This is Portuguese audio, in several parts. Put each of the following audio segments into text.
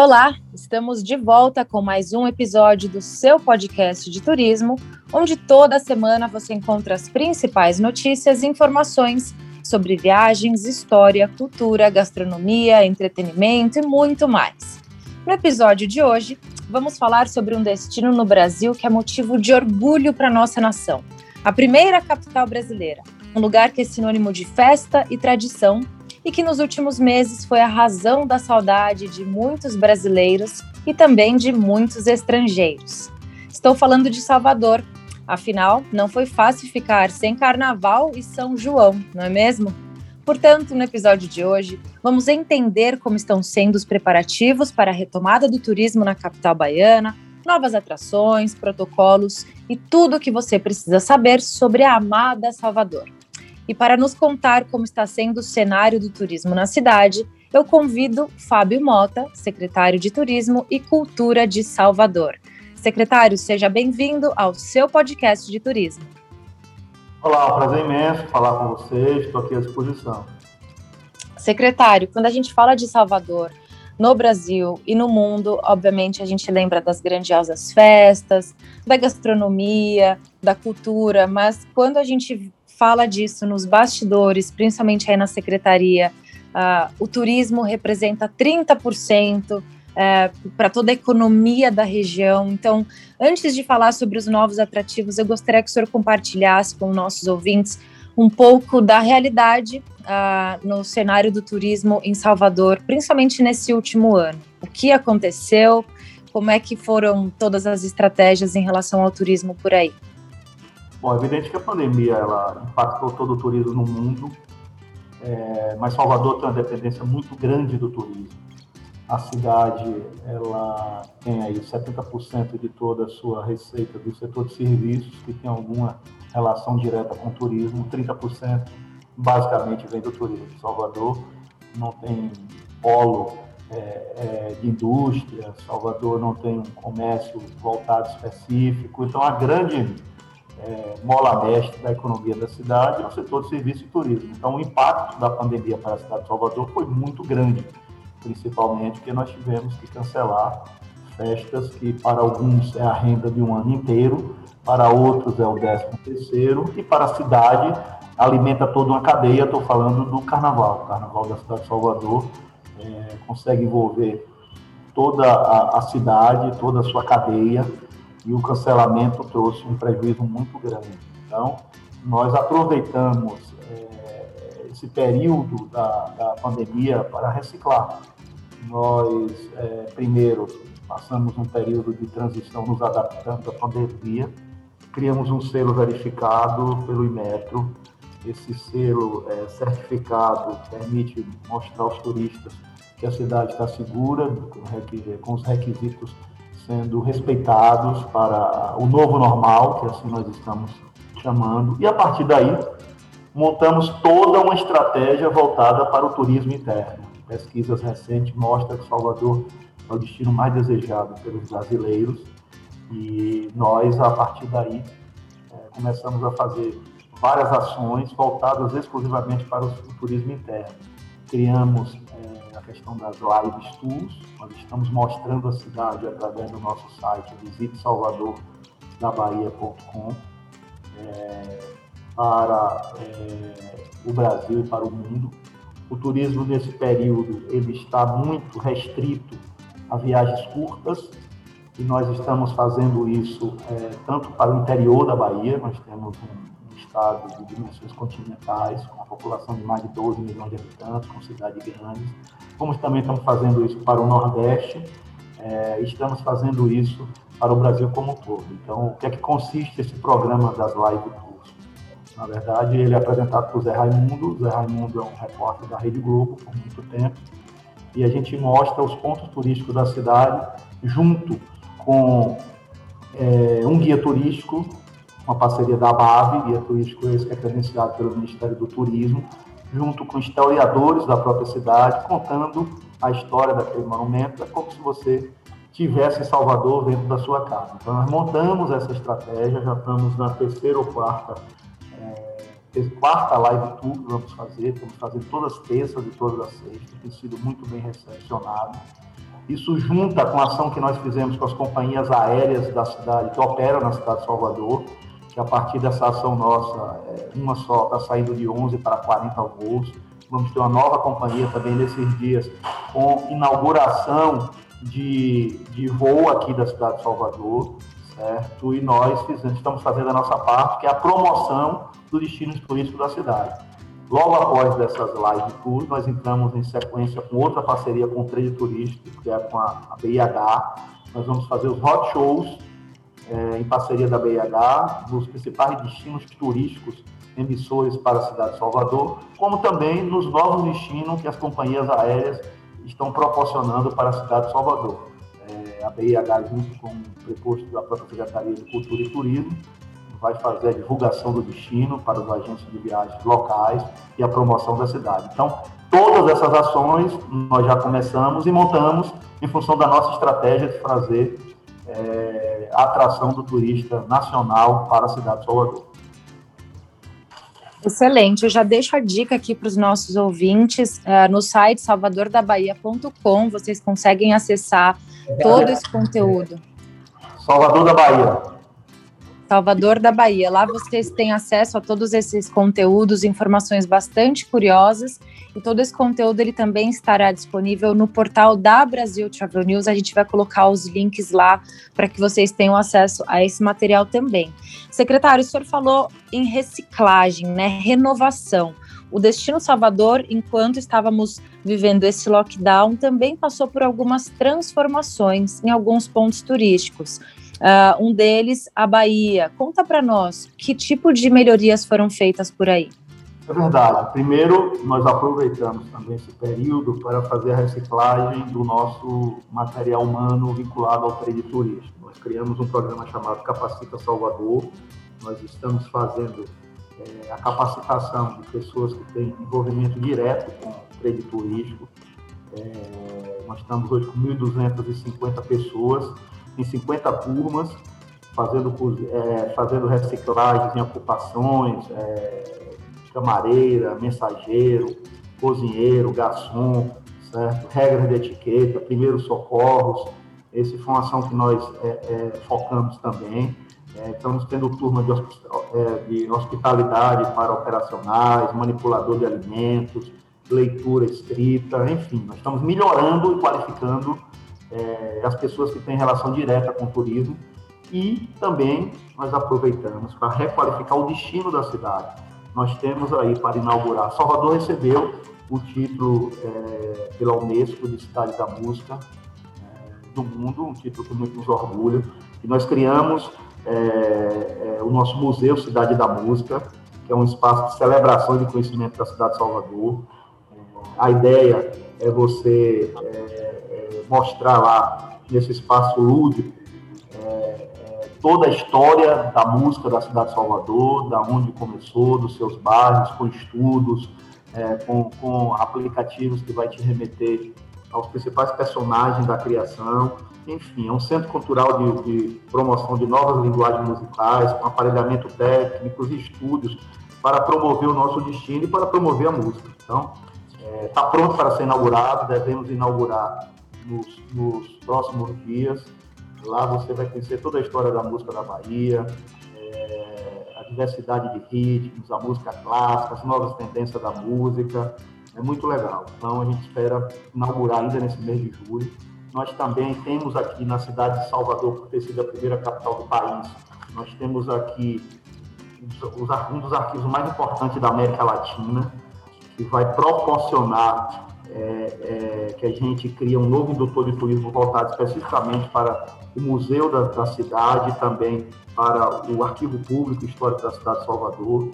Olá, estamos de volta com mais um episódio do seu podcast de turismo, onde toda semana você encontra as principais notícias e informações sobre viagens, história, cultura, gastronomia, entretenimento e muito mais. No episódio de hoje, vamos falar sobre um destino no Brasil que é motivo de orgulho para nossa nação. A primeira capital brasileira, um lugar que é sinônimo de festa e tradição e que nos últimos meses foi a razão da saudade de muitos brasileiros e também de muitos estrangeiros. Estou falando de Salvador. Afinal, não foi fácil ficar sem Carnaval e São João, não é mesmo? Portanto, no episódio de hoje, vamos entender como estão sendo os preparativos para a retomada do turismo na capital baiana, novas atrações, protocolos e tudo o que você precisa saber sobre a amada Salvador. E para nos contar como está sendo o cenário do turismo na cidade, eu convido Fábio Mota, secretário de Turismo e Cultura de Salvador. Secretário, seja bem-vindo ao seu podcast de turismo. Olá, é um prazer imenso falar com vocês, estou aqui à disposição. Secretário, quando a gente fala de Salvador, no Brasil e no mundo, obviamente a gente lembra das grandiosas festas, da gastronomia, da cultura, mas quando a gente fala disso nos bastidores, principalmente aí na secretaria. Uh, o turismo representa 30% é, para toda a economia da região. Então, antes de falar sobre os novos atrativos, eu gostaria que o senhor compartilhasse com nossos ouvintes um pouco da realidade uh, no cenário do turismo em Salvador, principalmente nesse último ano. O que aconteceu? Como é que foram todas as estratégias em relação ao turismo por aí? Bom, é evidente que a pandemia ela impactou todo o turismo no mundo, é, mas Salvador tem uma dependência muito grande do turismo. A cidade ela tem aí 70% de toda a sua receita do setor de serviços, que tem alguma relação direta com o turismo, 30% basicamente vem do turismo. Salvador não tem polo é, é, de indústria, Salvador não tem um comércio voltado específico, então a grande é, mola mestre da economia da cidade é o setor de serviço e turismo. Então, o impacto da pandemia para a cidade de Salvador foi muito grande, principalmente porque nós tivemos que cancelar festas que para alguns é a renda de um ano inteiro, para outros é o décimo terceiro e para a cidade alimenta toda uma cadeia. Estou falando do Carnaval. O Carnaval da cidade de Salvador é, consegue envolver toda a, a cidade, toda a sua cadeia e o cancelamento trouxe um prejuízo muito grande. Então, nós aproveitamos é, esse período da, da, pandemia para reciclar. Nós, é, primeiro, passamos um período de transição nos adaptando à pandemia, criamos um selo verificado pelo Imetro. Esse selo é, certificado permite mostrar aos turistas que a cidade está segura, com os requisitos sendo respeitados para o novo normal, que assim nós estamos chamando, e a partir daí montamos toda uma estratégia voltada para o turismo interno. Pesquisas recentes mostram que Salvador é o destino mais desejado pelos brasileiros e nós, a partir daí, é, começamos a fazer várias ações voltadas exclusivamente para o turismo interno. Criamos é, questão das lives tours. Nós estamos mostrando a cidade através do nosso site visitesalvadordabahia.com é, para é, o Brasil e para o mundo. O turismo nesse período ele está muito restrito a viagens curtas e nós estamos fazendo isso é, tanto para o interior da Bahia, nós temos um estado de dimensões continentais, com a população de mais de 12 milhões de habitantes, com cidades grandes, como também estamos fazendo isso para o Nordeste, é, estamos fazendo isso para o Brasil como um todo. Então, o que é que consiste esse programa das live tours? Na verdade, ele é apresentado por Zé Raimundo. Zé Raimundo é um repórter da Rede Globo por muito tempo. E a gente mostra os pontos turísticos da cidade junto com é, um guia turístico uma parceria da BAV, Guia Turístico esse que é credenciado pelo Ministério do Turismo, junto com historiadores da própria cidade, contando a história daquele monumento. É como se você tivesse Salvador dentro da sua casa. Então, nós montamos essa estratégia, já estamos na terceira ou quarta, é, quarta live tour que vamos fazer, estamos fazendo todas as terças e todas as sextas, tem sido muito bem recepcionado. Isso junta com a ação que nós fizemos com as companhias aéreas da cidade, que operam na cidade de Salvador, que a partir dessa ação nossa, é, uma só está saindo de 11 para 40 voos. Vamos ter uma nova companhia também nesses dias, com inauguração de, de voo aqui da cidade de Salvador, certo? E nós fizemos, estamos fazendo a nossa parte, que é a promoção do destino turístico da cidade. Logo após dessas live tours, nós entramos em sequência com outra parceria com o trade turístico, que é com a, a BIH. Nós vamos fazer os hot shows é, em parceria da BIH nos principais destinos turísticos emissores para a cidade de Salvador, como também nos novos destinos que as companhias aéreas estão proporcionando para a cidade de Salvador. É, a BIH, junto com o preposto da própria Secretaria de Cultura e Turismo, vai fazer a divulgação do destino para os agentes de viagens locais e a promoção da cidade. Então, todas essas ações nós já começamos e montamos em função da nossa estratégia de fazer é, a atração do turista nacional para a cidade de Salvador. Excelente, eu já deixo a dica aqui para os nossos ouvintes uh, no site salvadordabahia.com, vocês conseguem acessar todo esse conteúdo. Salvador da Bahia. Salvador da Bahia. Lá vocês têm acesso a todos esses conteúdos, informações bastante curiosas. E todo esse conteúdo ele também estará disponível no portal da Brasil Travel News. A gente vai colocar os links lá para que vocês tenham acesso a esse material também. Secretário, o senhor falou em reciclagem, né? Renovação. O Destino Salvador, enquanto estávamos vivendo esse lockdown, também passou por algumas transformações em alguns pontos turísticos. Uh, um deles, a Bahia. Conta para nós que tipo de melhorias foram feitas por aí. É verdade. Primeiro, nós aproveitamos também esse período para fazer a reciclagem do nosso material humano vinculado ao trade turístico. Nós criamos um programa chamado Capacita Salvador. Nós estamos fazendo é, a capacitação de pessoas que têm envolvimento direto com o trade turístico. É, nós estamos hoje com 1.250 pessoas em 50 turmas, fazendo, é, fazendo reciclagens em ocupações, é, camareira, mensageiro, cozinheiro, garçom, certo? regras de etiqueta, primeiros socorros. Essa foi uma ação que nós é, é focamos também. É, estamos tendo turma de, é, de hospitalidade para operacionais, manipulador de alimentos, leitura escrita, enfim, nós estamos melhorando e qualificando é, as pessoas que têm relação direta com o turismo e também nós aproveitamos para requalificar o destino da cidade. Nós temos aí para inaugurar, Salvador recebeu o título é, pela Unesco de Cidade da Música é, do Mundo, um título que muito nos orgulha, e nós criamos é, é, o nosso Museu Cidade da Música, que é um espaço de celebração de conhecimento da cidade de Salvador. É, a ideia é você é, mostrar lá nesse espaço lúdico é, é, toda a história da música da cidade de Salvador, da onde começou, dos seus bairros, com estudos, é, com, com aplicativos que vai te remeter aos principais personagens da criação. Enfim, é um centro cultural de, de promoção de novas linguagens musicais, com aparelhamento técnico e estúdios para promover o nosso destino e para promover a música. Então, está é, pronto para ser inaugurado, devemos inaugurar nos, nos, próximos dias. Lá você vai conhecer toda a história da música da Bahia, é, a diversidade de ritmos, a música clássica, as novas tendências da música. É muito legal. Então a gente espera inaugurar ainda nesse mês de julho. Nós também temos aqui na cidade de Salvador, por ter sido a primeira capital do país, nós temos aqui um dos arquivos mais importantes da América Latina, que vai proporcionar é, é, que a gente cria um novo indutor de turismo voltado especificamente para o museu da, da cidade, também para o arquivo público histórico da cidade de Salvador.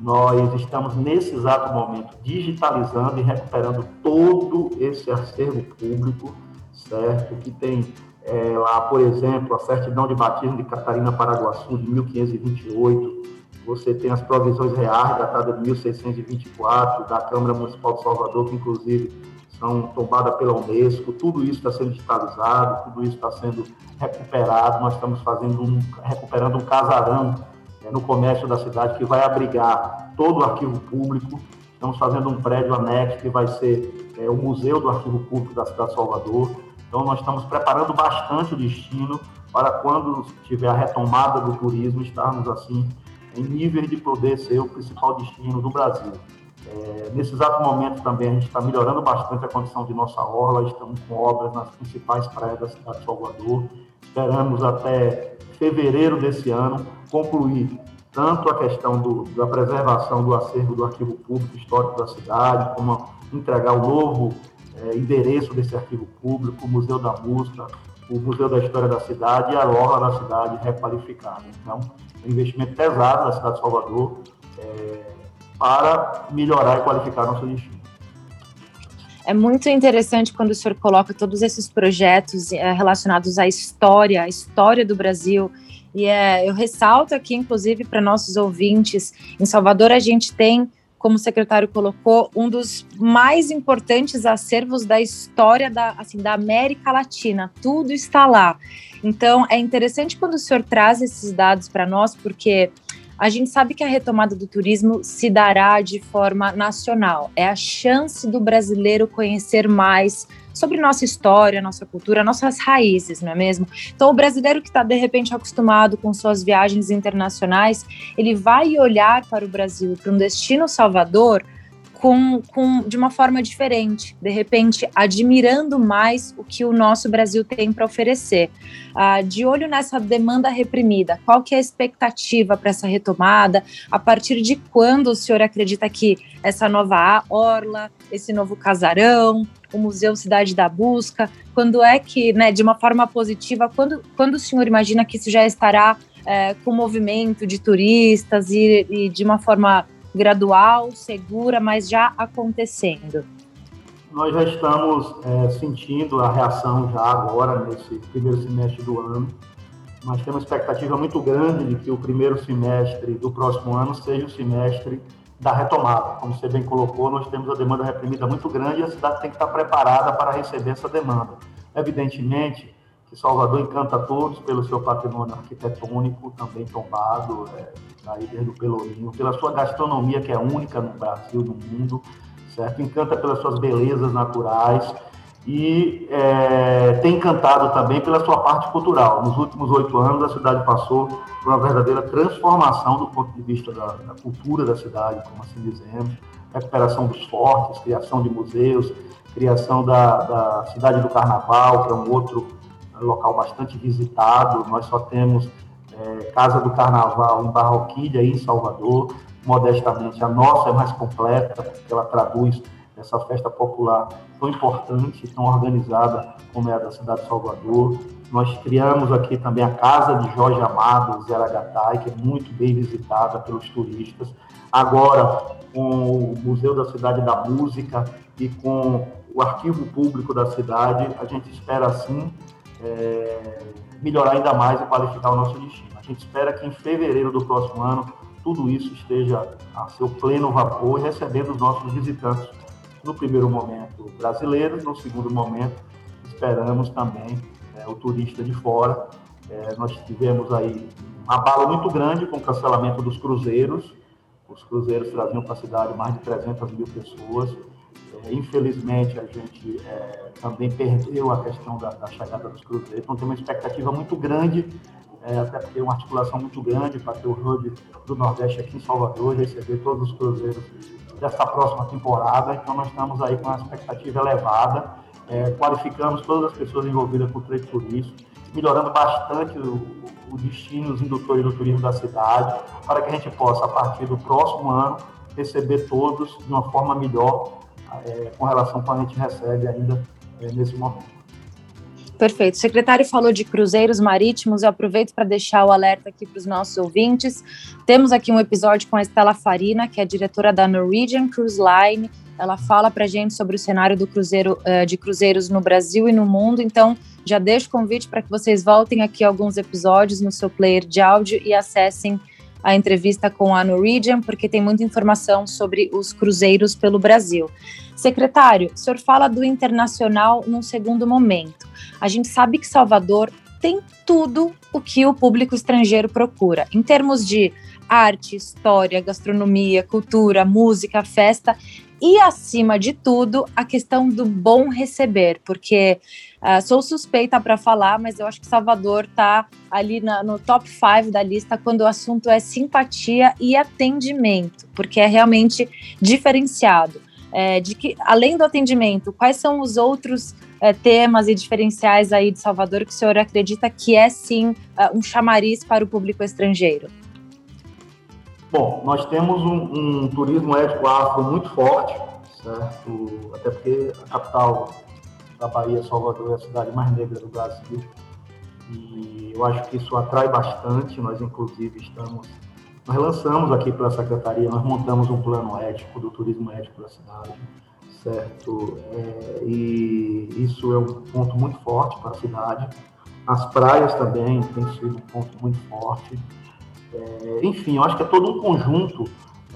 Nós estamos nesse exato momento digitalizando e recuperando todo esse acervo público, certo? Que tem é, lá, por exemplo, a certidão de batismo de Catarina Paraguaçu, de 1528, você tem as provisões reais, datadas de 1624, da Câmara Municipal de Salvador, que inclusive são tombadas pela Unesco, tudo isso está sendo digitalizado, tudo isso está sendo recuperado, nós estamos fazendo um, recuperando um casarão é, no comércio da cidade que vai abrigar todo o arquivo público, estamos fazendo um prédio anexo que vai ser é, o Museu do Arquivo Público da cidade de Salvador, então nós estamos preparando bastante o destino para quando tiver a retomada do turismo, estarmos assim em nível de poder ser o principal destino do Brasil. É, nesse exato momento também a gente está melhorando bastante a condição de nossa orla, estamos com obras nas principais praias da cidade de Salvador. Esperamos até fevereiro desse ano concluir tanto a questão do, da preservação do acervo do arquivo público histórico da cidade, como entregar o novo é, endereço desse arquivo público, o Museu da Música, o Museu da História da Cidade e a Orla da cidade requalificada. Então, um investimento pesado da cidade de Salvador é, para melhorar e qualificar nosso destino. É muito interessante quando o senhor coloca todos esses projetos é, relacionados à história, à história do Brasil. E é, eu ressalto aqui, inclusive, para nossos ouvintes, em Salvador a gente tem como o secretário colocou, um dos mais importantes acervos da história da, assim, da América Latina. Tudo está lá. Então, é interessante quando o senhor traz esses dados para nós, porque a gente sabe que a retomada do turismo se dará de forma nacional. É a chance do brasileiro conhecer mais sobre nossa história, nossa cultura, nossas raízes, não é mesmo? Então, o brasileiro que está de repente acostumado com suas viagens internacionais, ele vai olhar para o Brasil, para um destino Salvador, com, com, de uma forma diferente, de repente admirando mais o que o nosso Brasil tem para oferecer. Ah, de olho nessa demanda reprimida, qual que é a expectativa para essa retomada? A partir de quando o senhor acredita que essa nova orla, esse novo casarão, o Museu Cidade da Busca, quando é que, né, de uma forma positiva, quando, quando o senhor imagina que isso já estará é, com movimento de turistas e, e de uma forma gradual, segura, mas já acontecendo? Nós já estamos é, sentindo a reação já agora, nesse primeiro semestre do ano. Nós temos uma expectativa muito grande de que o primeiro semestre do próximo ano seja o semestre da retomada. Como você bem colocou, nós temos a demanda reprimida muito grande e a cidade tem que estar preparada para receber essa demanda. Evidentemente, que Salvador encanta todos pelo seu patrimônio arquitetônico, também tombado, é, aí desde o Pelourinho, pela sua gastronomia, que é única no Brasil, no mundo, certo? Encanta pelas suas belezas naturais e é, tem encantado também pela sua parte cultural. Nos últimos oito anos, a cidade passou por uma verdadeira transformação do ponto de vista da, da cultura da cidade, como assim dizemos, recuperação dos fortes, criação de museus, criação da, da cidade do Carnaval, que é um outro local bastante visitado. Nós só temos é, Casa do Carnaval em Barroquilha, em Salvador. Modestamente, a nossa é mais completa, porque ela traduz essa festa popular tão importante, tão organizada como é a da cidade de Salvador. Nós criamos aqui também a Casa de Jorge Amado, Zeragatai, que é muito bem visitada pelos turistas. Agora, com o Museu da Cidade da Música e com o Arquivo Público da cidade, a gente espera, sim, é, melhorar ainda mais e qualificar o nosso destino. A gente espera que em fevereiro do próximo ano tudo isso esteja a seu pleno vapor recebendo os nossos visitantes no primeiro momento brasileiros, no segundo momento esperamos também é, o turista de fora. É, nós tivemos aí um abalo muito grande com o cancelamento dos cruzeiros. Os cruzeiros traziam para a cidade mais de 300 mil pessoas infelizmente, a gente é, também perdeu a questão da, da, chegada dos cruzeiros, então tem uma expectativa muito grande, é, até porque uma articulação muito grande para ter o hub do Nordeste aqui em Salvador, receber todos os cruzeiros dessa próxima temporada, então nós estamos aí com uma expectativa elevada, é, qualificamos todas as pessoas envolvidas com o trade turístico, melhorando bastante o, o destino, os indutores do turismo da cidade, para que a gente possa, a partir do próximo ano, receber todos de uma forma melhor é, com relação ao que a gente recebe ainda é, nesse momento. Perfeito. O secretário falou de cruzeiros marítimos. Eu aproveito para deixar o alerta aqui para os nossos ouvintes. Temos aqui um episódio com a Estela Farina, que é diretora da Norwegian Cruise Line. Ela fala para a gente sobre o cenário do cruzeiro, uh, de cruzeiros no Brasil e no mundo. Então, Já deixo o convite para que vocês voltem aqui alguns episódios no seu player de áudio e acessem a entrevista com a Norwegian, porque tem muita informação sobre os cruzeiros pelo Brasil. Secretário, o senhor fala do internacional num segundo momento. A gente sabe que Salvador tem tudo o que o público estrangeiro procura, em termos de arte, história, gastronomia, cultura, música, festa e, acima de tudo, a questão do bom receber, porque uh, sou suspeita para falar, mas eu acho que Salvador está ali na, no top 5 da lista quando o assunto é simpatia e atendimento, porque é realmente diferenciado. É, de que, além do atendimento, quais são os outros é, temas e diferenciais aí de Salvador que o senhor acredita que é sim é, um chamariz para o público estrangeiro? Bom, nós temos um, um turismo ético afro muito forte, certo? Até porque a capital da Bahia, Salvador, é a cidade mais negra do Brasil. E eu acho que isso atrai bastante. Nós, inclusive, estamos. Nós lançamos aqui pela Secretaria, nós montamos um plano ético do turismo ético da cidade, certo? É, e isso é um ponto muito forte para a cidade. As praias também têm sido um ponto muito forte. É, enfim, eu acho que é todo um conjunto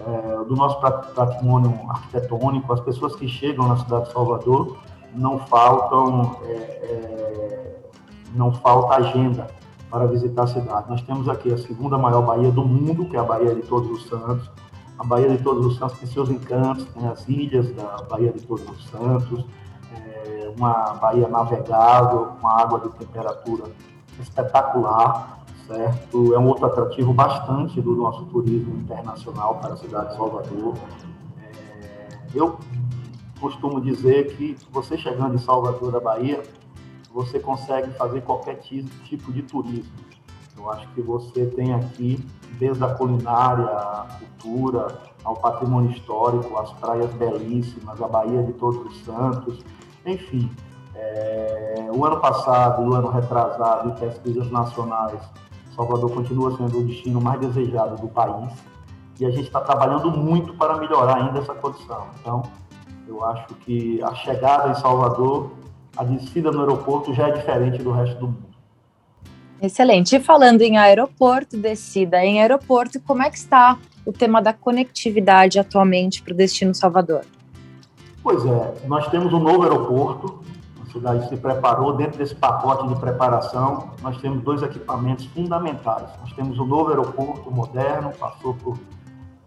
é, do nosso patrimônio arquitetônico, as pessoas que chegam na cidade de Salvador, não faltam, é, é, não falta agenda para visitar a cidade. Nós temos aqui a segunda maior baía do mundo, que é a Baía de Todos os Santos. A Baía de Todos os Santos tem seus encantos, tem as ilhas da Baía de Todos os Santos, é, uma baía navegável, com água de temperatura espetacular certo? É um outro atrativo bastante do nosso turismo internacional para a cidade de Salvador. É, eu costumo dizer que você chegando em Salvador da Bahia, você consegue fazer qualquer tipo de turismo. Eu acho que você tem aqui, desde a culinária, a cultura, ao patrimônio histórico, as praias belíssimas, a Bahia de Todos os Santos, enfim. É, o ano passado o ano retrasado, em pesquisas nacionais, Salvador continua sendo o destino mais desejado do país e a gente está trabalhando muito para melhorar ainda essa condição. Então, eu acho que a chegada em Salvador, a descida no aeroporto já é diferente do resto do mundo. Excelente. E falando em aeroporto, descida em aeroporto, como é que está o tema da conectividade atualmente para o destino Salvador? Pois é, nós temos um novo aeroporto, cidade se preparou. Dentro desse pacote de preparação, nós temos dois equipamentos fundamentais. Nós temos o novo aeroporto moderno, passou por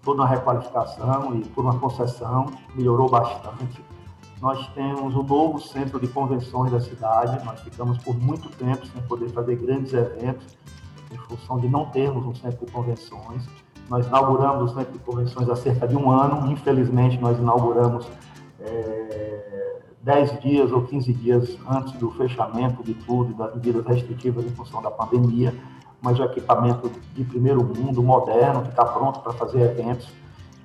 toda uma requalificação e por uma concessão, melhorou bastante. Nós temos o novo centro de convenções da cidade. Nós ficamos por muito tempo sem poder fazer grandes eventos, em função de não termos um centro de convenções. Nós inauguramos o centro de convenções há cerca de um ano. Infelizmente, nós inauguramos é, 10 dias ou 15 dias antes do fechamento de tudo das medidas restritivas em função da pandemia, mas o equipamento de primeiro mundo, moderno, que está pronto para fazer eventos,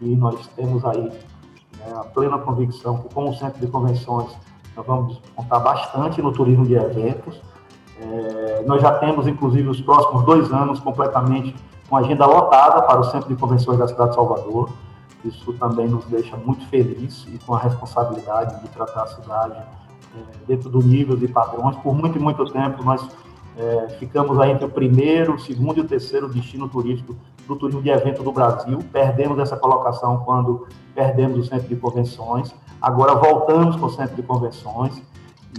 e nós temos aí né, a plena convicção que, como centro de convenções, nós vamos contar bastante no turismo de eventos. É, nós já temos, inclusive, os próximos dois anos completamente com agenda lotada para o Centro de Convenções da cidade de Salvador. Isso também nos deixa muito felizes e com a responsabilidade de tratar a cidade é, dentro do nível de padrões. Por muito e muito tempo, nós é, ficamos aí entre o primeiro, o segundo e o terceiro destino turístico do turismo de evento do Brasil. Perdemos essa colocação quando perdemos o centro de convenções. Agora voltamos com o centro de convenções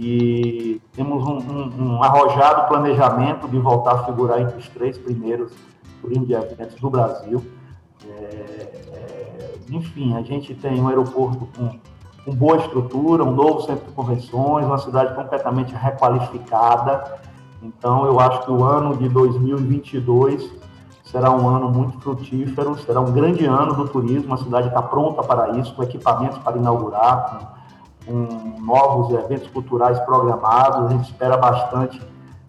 e temos um, um, um arrojado planejamento de voltar a figurar entre os três primeiros turismo de eventos do Brasil. É, enfim, a gente tem um aeroporto com, com boa estrutura, um novo centro de convenções, uma cidade completamente requalificada. Então, eu acho que o ano de 2022 será um ano muito frutífero, será um grande ano do turismo. A cidade está pronta para isso, com equipamentos para inaugurar, com, com novos eventos culturais programados. A gente espera bastante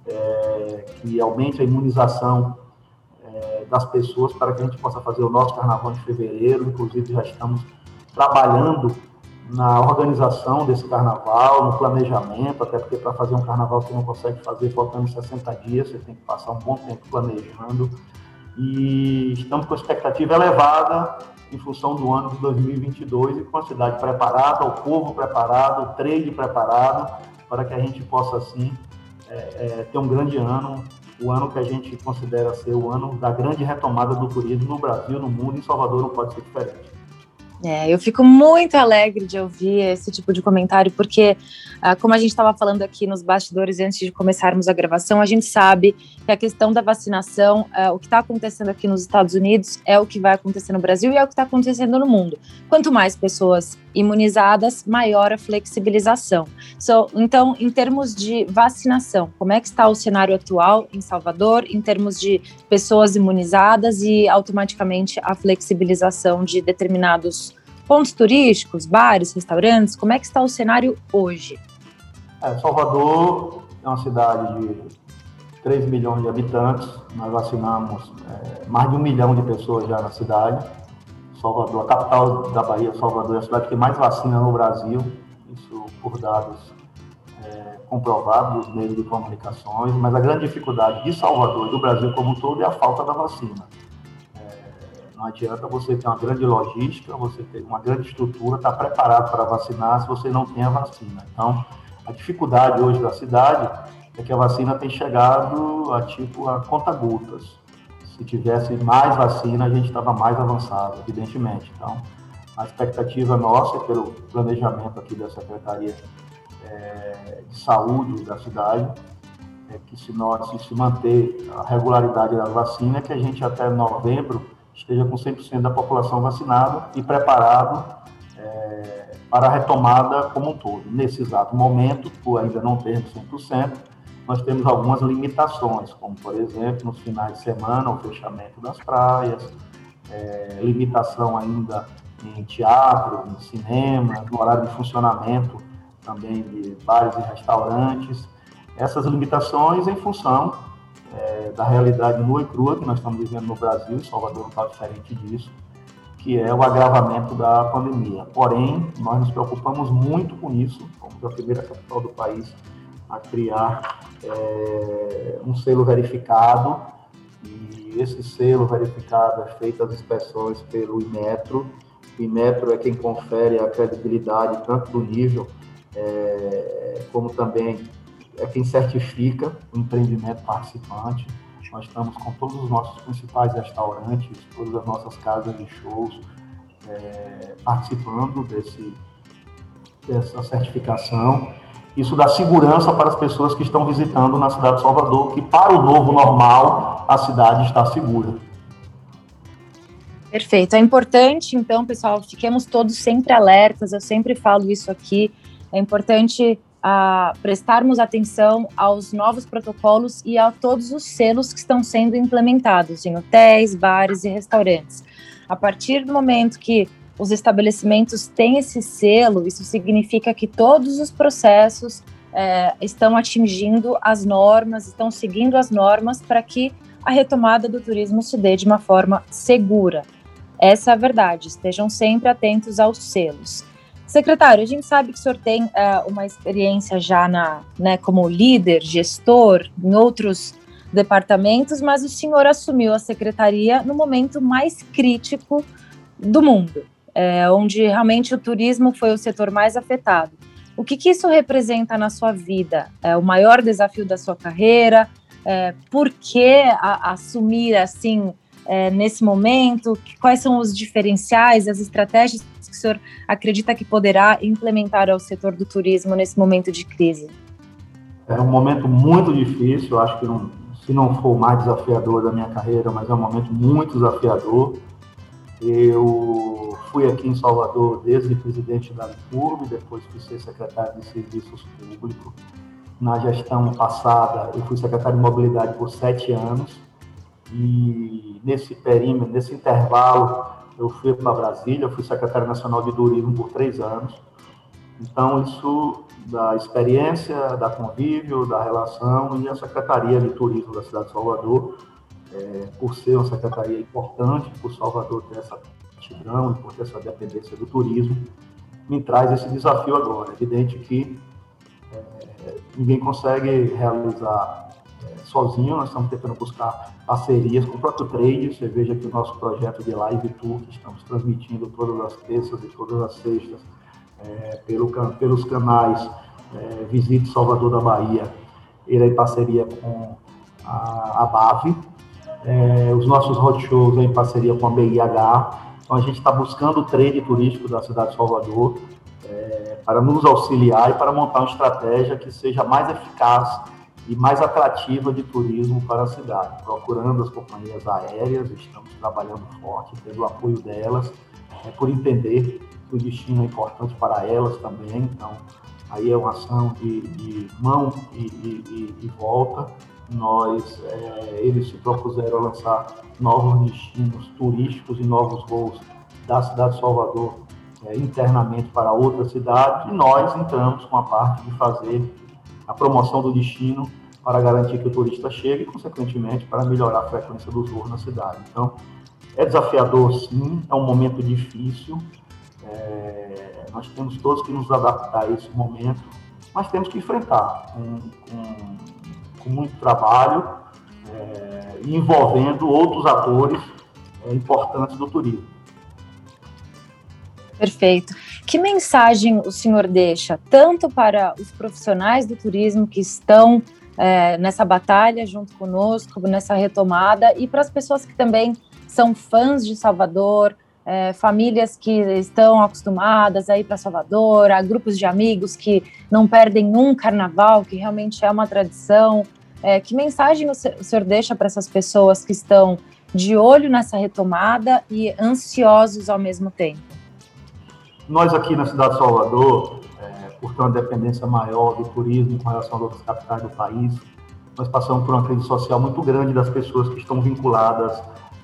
é, que aumente a imunização das pessoas para que a gente possa fazer o nosso carnaval de fevereiro. Inclusive, já estamos trabalhando na organização desse carnaval, no planejamento, até porque para fazer um carnaval você não consegue fazer faltando 60 dias, você tem que passar um bom tempo planejando. E estamos com expectativa elevada em função do ano de 2022 e com a cidade preparada, o povo preparado, o trade preparado, para que a gente possa, assim, é, é, ter um grande ano, o ano que a gente considera ser o ano da grande retomada do turismo no Brasil, no mundo, em Salvador não pode ser diferente. É, eu fico muito alegre de ouvir esse tipo de comentário, porque, ah, como a gente estava falando aqui nos bastidores antes de começarmos a gravação, a gente sabe que a questão da vacinação, ah, o que está acontecendo aqui nos Estados Unidos é o que vai acontecer no Brasil e é o que está acontecendo no mundo. Quanto mais pessoas imunizadas, maior a flexibilização. So, então, em termos de vacinação, como é que está o cenário atual em Salvador, em termos de pessoas imunizadas e automaticamente a flexibilização de determinados pontos turísticos, bares, restaurantes? Como é que está o cenário hoje? É, Salvador é uma cidade de 3 milhões de habitantes, nós vacinamos é, mais de um milhão de pessoas já na cidade Salvador, a capital da Bahia, Salvador, é a cidade que mais vacina no Brasil, isso por dados é, comprovados dos meios de comunicações, mas a grande dificuldade de Salvador e do Brasil como um todo é a falta da vacina. É, não adianta você ter uma grande logística, você ter uma grande estrutura, estar preparado para vacinar se você não tem a vacina. Então, a dificuldade hoje da cidade é que a vacina tem chegado a tipo a conta-gotas se tivesse mais vacina, a gente estava mais avançado, evidentemente. Então, a expectativa nossa, pelo planejamento aqui da Secretaria é, de Saúde da cidade, é que se nós se manter a regularidade da vacina, é que a gente até novembro esteja com 100% da população vacinada e preparado é, para a retomada como um todo. Nesse exato momento, por ainda não termos 100%, nós temos algumas limitações, como, por exemplo, nos finais de semana, o fechamento das praias, é, limitação ainda em teatro, em cinema, no horário de funcionamento também de bares e restaurantes. Essas limitações em função é, da realidade nua e crua que nós estamos vivendo no Brasil, Salvador não está diferente disso, que é o agravamento da pandemia. Porém, nós nos preocupamos muito com isso, como a primeira capital do país a criar é, um selo verificado, e esse selo verificado é feito as inspeções pelo Imetro. O Imetro é quem confere a credibilidade tanto do nível, é, como também é quem certifica o empreendimento participante. Nós estamos com todos os nossos principais restaurantes, todas as nossas casas de shows, é, participando desse, dessa certificação. Isso dá segurança para as pessoas que estão visitando na cidade de Salvador, que para o novo normal a cidade está segura. Perfeito. É importante, então, pessoal, fiquemos todos sempre alertas. Eu sempre falo isso aqui. É importante uh, prestarmos atenção aos novos protocolos e a todos os selos que estão sendo implementados em hotéis, bares e restaurantes. A partir do momento que os estabelecimentos têm esse selo, isso significa que todos os processos é, estão atingindo as normas, estão seguindo as normas para que a retomada do turismo se dê de uma forma segura. Essa é a verdade, estejam sempre atentos aos selos. Secretário, a gente sabe que o senhor tem é, uma experiência já na, né, como líder, gestor, em outros departamentos, mas o senhor assumiu a secretaria no momento mais crítico do mundo é, onde realmente o turismo foi o setor mais afetado. O que, que isso representa na sua vida? É o maior desafio da sua carreira? É, por que a, assumir assim é, nesse momento? Quais são os diferenciais, as estratégias que o senhor acredita que poderá implementar ao setor do turismo nesse momento de crise? É um momento muito difícil, acho que não, se não for o mais desafiador da minha carreira, mas é um momento muito desafiador. Eu fui aqui em Salvador desde presidente da Licurb, depois fui ser secretário de Serviços Públicos. Na gestão passada, eu fui secretário de Mobilidade por sete anos. E nesse perímetro, nesse intervalo, eu fui para Brasília, fui secretário nacional de turismo por três anos. Então, isso da experiência, da convívio, da relação e a Secretaria de Turismo da cidade de Salvador é, por ser uma secretaria importante, por Salvador ter essa aptidão e por ter essa dependência do turismo, me traz esse desafio agora. É evidente que é, ninguém consegue realizar é, sozinho, nós estamos tentando buscar parcerias com o próprio trade. Você veja que o nosso projeto de live tour, que estamos transmitindo todas as terças e todas as sextas é, pelo, pelos canais é, Visite Salvador da Bahia ele é em parceria com a, a BAV, é, os nossos roadshows em parceria com a BIH, então a gente está buscando o trade turístico da cidade de Salvador é, para nos auxiliar e para montar uma estratégia que seja mais eficaz e mais atrativa de turismo para a cidade, procurando as companhias aéreas, estamos trabalhando forte, tendo o apoio delas, é, por entender que o destino é importante para elas também, então aí é uma ação de, de mão e, e, e, volta. Nós, é, eles se propuseram lançar novos destinos turísticos e novos voos da cidade de Salvador é, internamente para outras cidades e nós entramos com a parte de fazer a promoção do destino para garantir que o turista chegue e, consequentemente, para melhorar a frequência dos voos na cidade. Então, é desafiador, sim, é um momento difícil, é, nós temos todos que nos adaptar a esse momento, mas temos que enfrentar com, com, com muito trabalho é, envolvendo outros atores é, importantes do turismo. Perfeito. Que mensagem o senhor deixa, tanto para os profissionais do turismo que estão é, nessa batalha junto conosco, nessa retomada, e para as pessoas que também são fãs de Salvador, é, famílias que estão acostumadas a ir para Salvador, há grupos de amigos que não perdem um carnaval, que realmente é uma tradição. É, que mensagem o senhor deixa para essas pessoas que estão de olho nessa retomada e ansiosos ao mesmo tempo? Nós aqui na cidade de Salvador, é, por ter uma dependência maior do turismo com relação a outras capitais do país, nós passamos por uma crise social muito grande das pessoas que estão vinculadas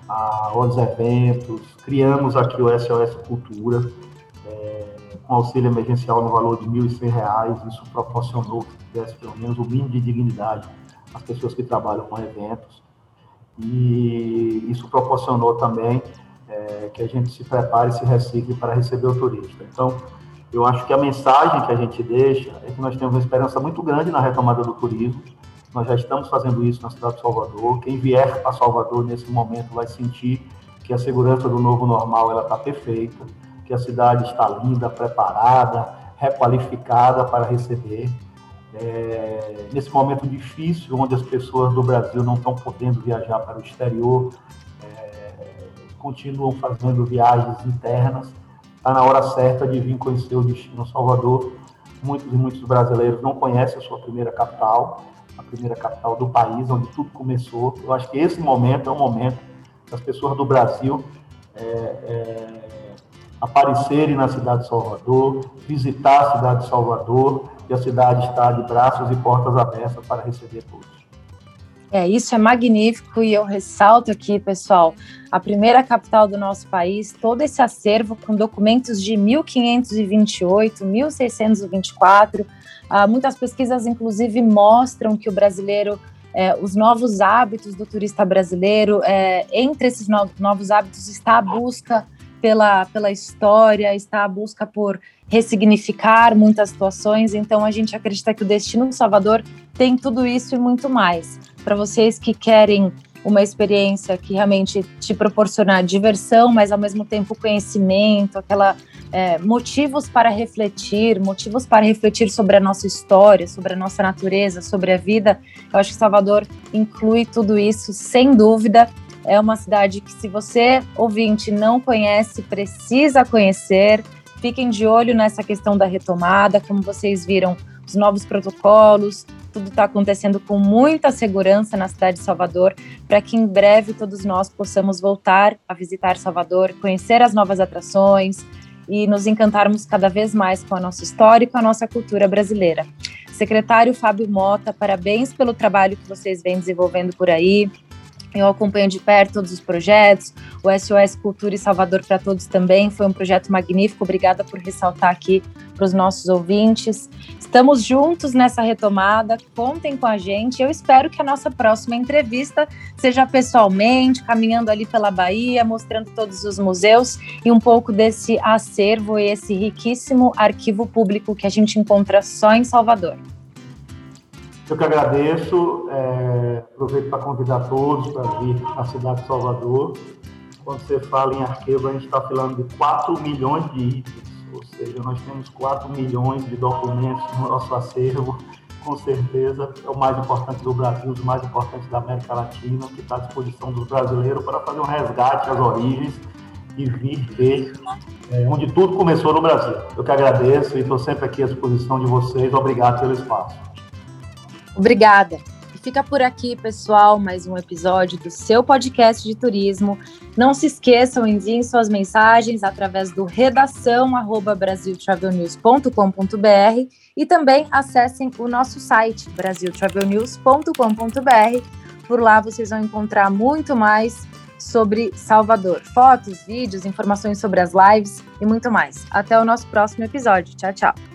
aos eventos, criamos aqui o SOS Cultura, é, com auxílio emergencial no valor de R$ 1.100, isso proporcionou que tivesse pelo menos o mínimo de dignidade às pessoas que trabalham com eventos, e isso proporcionou também é, que a gente se prepare e se recicle para receber o turista. Então, eu acho que a mensagem que a gente deixa é que nós temos uma esperança muito grande na retomada do turismo, nós já estamos fazendo isso na cidade de Salvador. Quem vier para Salvador nesse momento vai sentir que a segurança do novo normal ela está perfeita, que a cidade está linda, preparada, requalificada para receber. É, nesse momento difícil, onde as pessoas do Brasil não estão podendo viajar para o exterior, é, continuam fazendo viagens internas, está na hora certa de vir conhecer o destino Salvador. Muitos e muitos brasileiros não conhecem a sua primeira capital, a primeira capital do país, onde tudo começou. Eu acho que esse momento é o momento das pessoas do Brasil é, é, aparecerem na cidade de Salvador, visitar a cidade de Salvador, e a cidade está de braços e portas abertas para receber todos. É, isso é magnífico e eu ressalto aqui, pessoal, a primeira capital do nosso país, todo esse acervo com documentos de 1528, 1624, ah, muitas pesquisas, inclusive, mostram que o brasileiro, é, os novos hábitos do turista brasileiro, é, entre esses no novos hábitos está a busca pela, pela história, está a busca por ressignificar muitas situações. Então, a gente acredita que o Destino Salvador tem tudo isso e muito mais. Para vocês que querem uma experiência que realmente te proporcionar diversão, mas ao mesmo tempo conhecimento, aquela é, motivos para refletir, motivos para refletir sobre a nossa história, sobre a nossa natureza, sobre a vida. Eu acho que Salvador inclui tudo isso, sem dúvida. É uma cidade que, se você, ouvinte, não conhece, precisa conhecer. Fiquem de olho nessa questão da retomada, como vocês viram, os novos protocolos, tudo está acontecendo com muita segurança na cidade de Salvador, para que em breve todos nós possamos voltar a visitar Salvador, conhecer as novas atrações e nos encantarmos cada vez mais com a nossa história e com a nossa cultura brasileira. Secretário Fábio Mota, parabéns pelo trabalho que vocês vêm desenvolvendo por aí. Eu acompanho de perto todos os projetos, o SOS Cultura e Salvador para Todos também foi um projeto magnífico. Obrigada por ressaltar aqui para os nossos ouvintes. Estamos juntos nessa retomada, contem com a gente. Eu espero que a nossa próxima entrevista seja pessoalmente, caminhando ali pela Bahia, mostrando todos os museus e um pouco desse acervo e esse riquíssimo arquivo público que a gente encontra só em Salvador. Eu que agradeço, é, aproveito para convidar todos para vir à cidade de Salvador. Quando você fala em arquivo, a gente está falando de 4 milhões de itens, ou seja, nós temos 4 milhões de documentos no nosso acervo, com certeza, é o mais importante do Brasil, o mais importante da América Latina, que está à disposição dos brasileiros para fazer um resgate às origens e vir ver é, onde tudo começou no Brasil. Eu que agradeço e estou sempre aqui à disposição de vocês. Obrigado pelo espaço. Obrigada. E fica por aqui, pessoal, mais um episódio do seu podcast de turismo. Não se esqueçam, enviem suas mensagens através do redação@brasiltravelnews.com.br e também acessem o nosso site brasiltravelnews.com.br. Por lá vocês vão encontrar muito mais sobre Salvador. Fotos, vídeos, informações sobre as lives e muito mais. Até o nosso próximo episódio. Tchau, tchau.